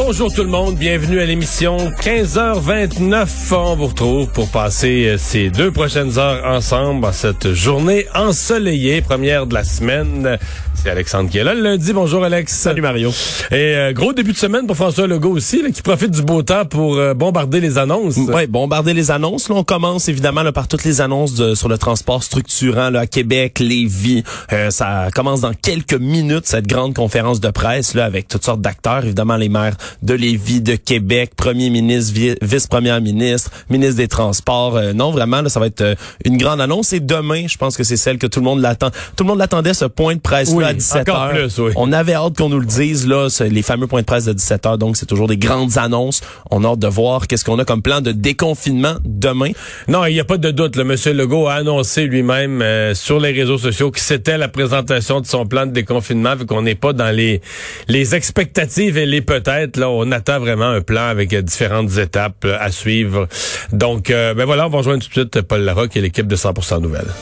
Bonjour tout le monde, bienvenue à l'émission 15h29. On vous retrouve pour passer euh, ces deux prochaines heures ensemble en cette journée ensoleillée, première de la semaine. C'est Alexandre qui est là le lundi. Bonjour Alex. Salut Mario. Et euh, gros début de semaine pour François Legault aussi, là, qui profite du beau temps pour euh, bombarder les annonces. Oui, bombarder les annonces. Là, on commence évidemment là, par toutes les annonces de, sur le transport structurant là, à Québec, Lévis. Euh, ça commence dans quelques minutes, cette grande conférence de presse là, avec toutes sortes d'acteurs, évidemment les maires de Lévis, de Québec, premier ministre, vice-premier ministre, ministre des Transports. non, vraiment, là, ça va être une grande annonce. Et demain, je pense que c'est celle que tout le monde l'attend. Tout le monde l'attendait, ce point de presse-là à 17 encore Plus, oui. On avait hâte qu'on nous le dise, là, les fameux points de presse de 17 heures. Donc, c'est toujours des grandes annonces. On a hâte de voir qu'est-ce qu'on a comme plan de déconfinement demain. Non, il n'y a pas de doute. Le monsieur Legault a annoncé lui-même euh, sur les réseaux sociaux que c'était la présentation de son plan de déconfinement, vu qu'on n'est pas dans les, les expectatives et les peut-être. On attend vraiment un plan avec euh, différentes étapes euh, à suivre. Donc, ben voilà, on va rejoindre tout de suite Paul Larocque et l'équipe de 100% Nouvelles.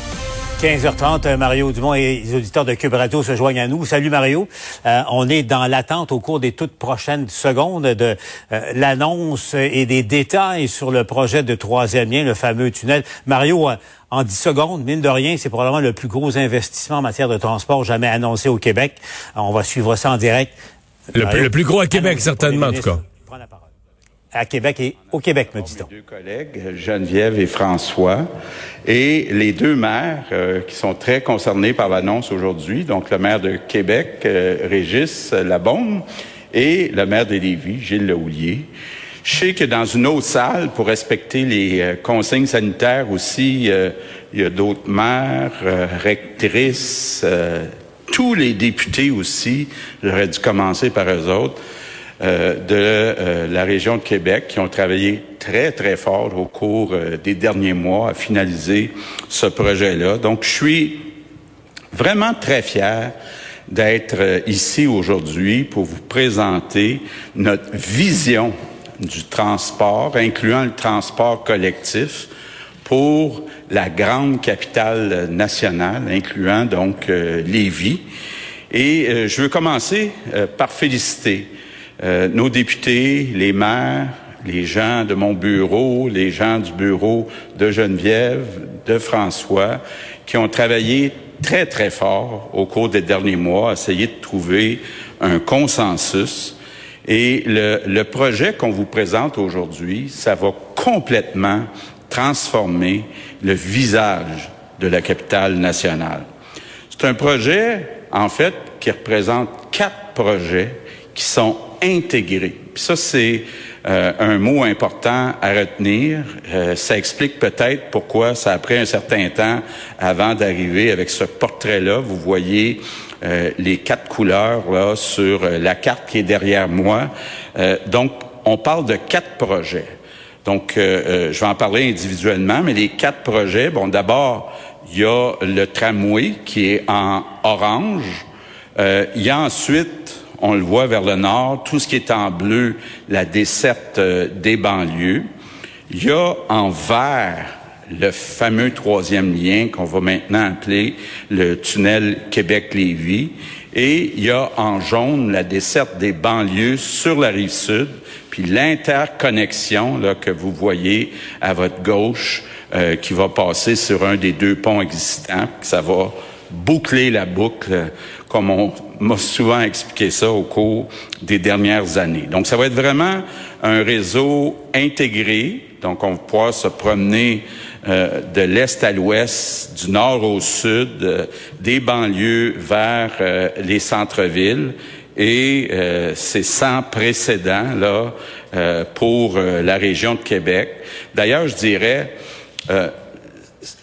15h30, euh, Mario Dumont et les auditeurs de Cube Radio se joignent à nous. Salut Mario. Euh, on est dans l'attente au cours des toutes prochaines secondes de euh, l'annonce et des détails sur le projet de troisième lien, le fameux tunnel. Mario, en 10 secondes, mine de rien, c'est probablement le plus gros investissement en matière de transport jamais annoncé au Québec. On va suivre ça en direct. Le, plus, gros à Québec, certainement, en tout cas à Québec et au Québec, me dit-on. Deux collègues, Geneviève et François, et les deux maires euh, qui sont très concernés par l'annonce aujourd'hui, donc le maire de Québec, euh, Régis Labombe, et le maire de Lévis, Gilles Lehoulier. Je sais que dans une autre salle, pour respecter les euh, consignes sanitaires aussi, il y a d'autres maires, rectrices, tous les députés aussi, j'aurais dû commencer par eux autres, euh, de euh, la région de Québec qui ont travaillé très, très fort au cours euh, des derniers mois à finaliser ce projet-là. Donc, je suis vraiment très fier d'être ici aujourd'hui pour vous présenter notre vision du transport, incluant le transport collectif pour la grande capitale nationale, incluant donc Lévis. Et je veux commencer par féliciter euh, nos députés, les maires, les gens de mon bureau, les gens du bureau de Geneviève, de François, qui ont travaillé très, très fort au cours des derniers mois, à essayer de trouver un consensus. Et le, le projet qu'on vous présente aujourd'hui, ça va complètement transformer le visage de la capitale nationale. C'est un projet, en fait, qui représente quatre projets qui sont intégré. Puis ça, c'est euh, un mot important à retenir. Euh, ça explique peut-être pourquoi ça a pris un certain temps avant d'arriver avec ce portrait-là. Vous voyez euh, les quatre couleurs là sur la carte qui est derrière moi. donc, on parle de quatre projets. Donc, je vais en parler individuellement, mais les quatre projets, bon, d'abord, il y a le tramway qui est en orange. il y a ensuite on le voit vers le nord, tout ce qui est en bleu, la desserte euh, des banlieues. Il y a en vert le fameux troisième lien qu'on va maintenant appeler le tunnel Québec-Lévis. Et il y a en jaune la desserte des banlieues sur la rive sud, puis l'interconnexion que vous voyez à votre gauche euh, qui va passer sur un des deux ponts existants. Ça va boucler la boucle, comme on m'a souvent expliqué ça au cours des dernières années. Donc, ça va être vraiment un réseau intégré. Donc, on va pouvoir se promener euh, de l'est à l'ouest, du nord au sud, euh, des banlieues vers euh, les centres-villes. Et c'est sans précédent là pour la région de Québec. D'ailleurs, je dirais,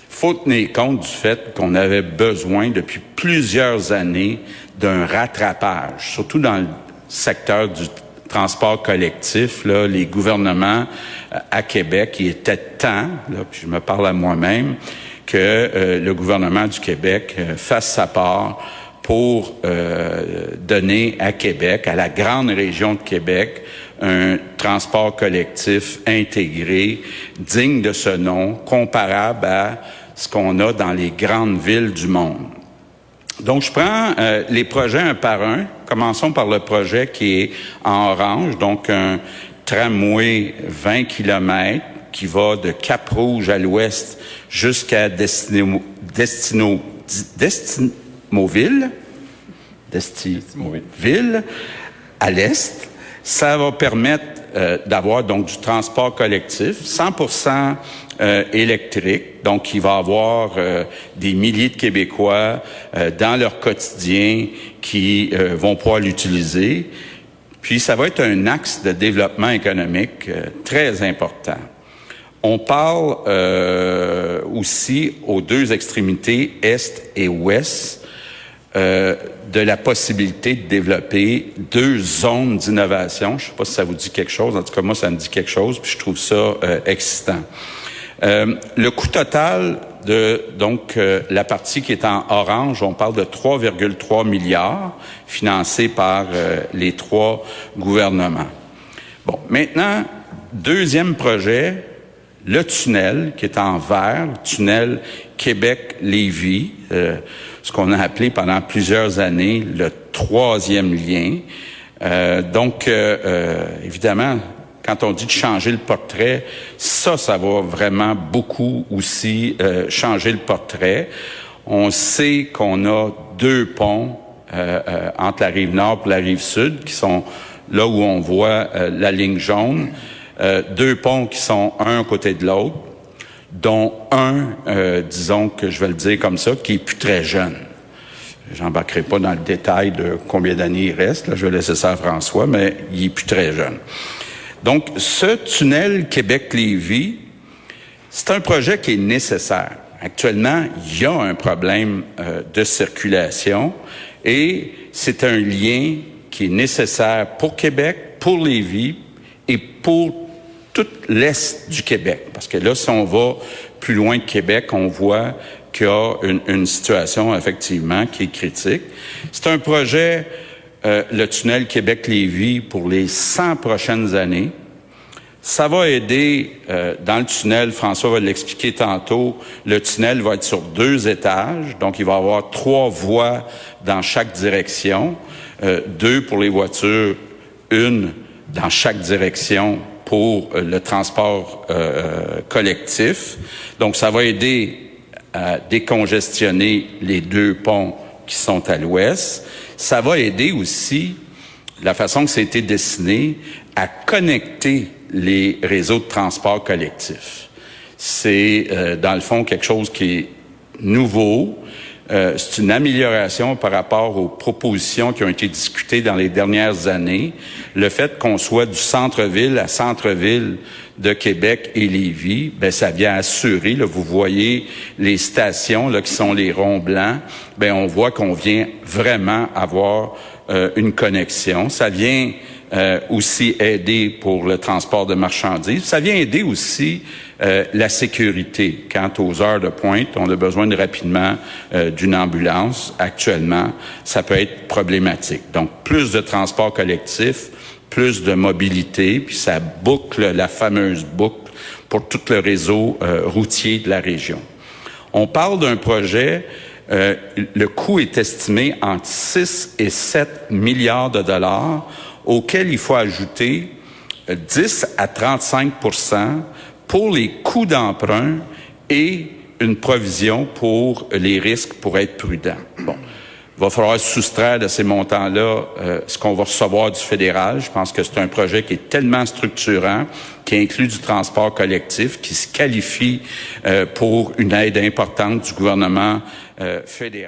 faut tenir compte du fait qu'on avait besoin depuis plusieurs années d'un rattrapage, surtout dans le secteur du transport collectif, là, les gouvernements euh, à Québec, il était temps, là, puis je me parle à moi-même, que euh, le gouvernement du Québec euh, fasse sa part pour donner à Québec, à la grande région de Québec, un transport collectif intégré, digne de ce nom, comparable à ce qu'on a dans les grandes villes du monde. Donc, je prends euh, les projets un par un. Commençons par le projet qui est en orange, donc un tramway 20 km qui va de Cap-Rouge à l'ouest jusqu'à Destino, Destino, à l'est. Ça va permettre euh, d'avoir donc du transport collectif, 100% euh, électrique. Donc, il va avoir euh, des milliers de Québécois dans leur quotidien qui vont pouvoir l'utiliser. Puis, ça va être un axe de développement économique très important. On parle aussi aux deux extrémités, est et ouest, euh, de la possibilité de développer deux zones d'innovation. Je ne sais pas si ça vous dit quelque chose. En tout cas, moi, ça me dit quelque chose, puis je trouve ça euh, excitant. Euh, le coût total de donc la partie qui est en orange, on parle de 3,3 milliards financés par les trois gouvernements. Bon, maintenant, deuxième projet, le tunnel qui est en vert, le tunnel Québec-Lévis ce qu'on a appelé pendant plusieurs années le troisième lien. Euh, donc, euh, euh, évidemment, quand on dit de changer le portrait, ça, ça va vraiment beaucoup aussi changer le portrait. On sait qu'on a deux ponts entre la rive nord et la rive sud, qui sont là où on voit la ligne jaune. Deux ponts qui sont un côté de l'autre dont un, euh, disons que je vais le dire comme ça, qui est plus très jeune. J'embarquerai pas dans le détail de combien d'années il reste, là, je vais laisser ça à François, mais il est plus très jeune. Donc, ce tunnel Québec-Lévis, c'est un projet qui est nécessaire. Actuellement, il y a un problème euh, de circulation et c'est un lien qui est nécessaire pour Québec, pour Lévis et pour tout l'est du Québec. Parce que là, si on va plus loin de Québec, on voit qu'il y a une, situation effectivement qui est critique. C'est un projet, euh, le tunnel Québec-Lévis, pour les 100 prochaines années. Ça va aider euh, dans le tunnel, François va l'expliquer tantôt, le tunnel va être sur deux étages, donc il va avoir trois voies dans chaque direction, euh, deux pour les voitures, une dans chaque direction pour euh, le transport euh, euh, collectif. Donc, ça va aider à décongestionner les deux ponts qui sont à l'ouest. Ça va aider aussi la façon que ça a été dessiné à connecter les réseaux de transport collectif. C'est, dans le fond, quelque chose qui est nouveau, euh, c'est une amélioration par rapport aux propositions qui ont été discutées dans les dernières années. Le fait qu'on soit du centre-ville à centre-ville de Québec et Lévis, ben ça vient assurer. Là, vous voyez les stations là qui sont les ronds blancs. Ben on voit qu'on vient vraiment avoir euh, une connexion. Ça vient euh, aussi aider pour le transport de marchandises. Ça vient aider aussi euh, la sécurité. Quant aux heures de pointe, on a besoin de rapidement euh, d'une ambulance. Actuellement, ça peut être problématique. Donc, plus de transport collectif, plus de mobilité, puis ça boucle la fameuse boucle pour tout le réseau routier de la région. On parle d'un projet le coût est estimé entre 6 et 7 milliards de dollars auquel il faut ajouter 10 à 35% pour les coûts d'emprunt et une provision pour les risques pour être prudent. Bon. Il va falloir soustraire de ces montants-là euh, ce qu'on va recevoir du fédéral. Je pense que c'est un projet qui est tellement structurant, qui inclut du transport collectif, qui se qualifie euh, pour une aide importante du gouvernement fédéral.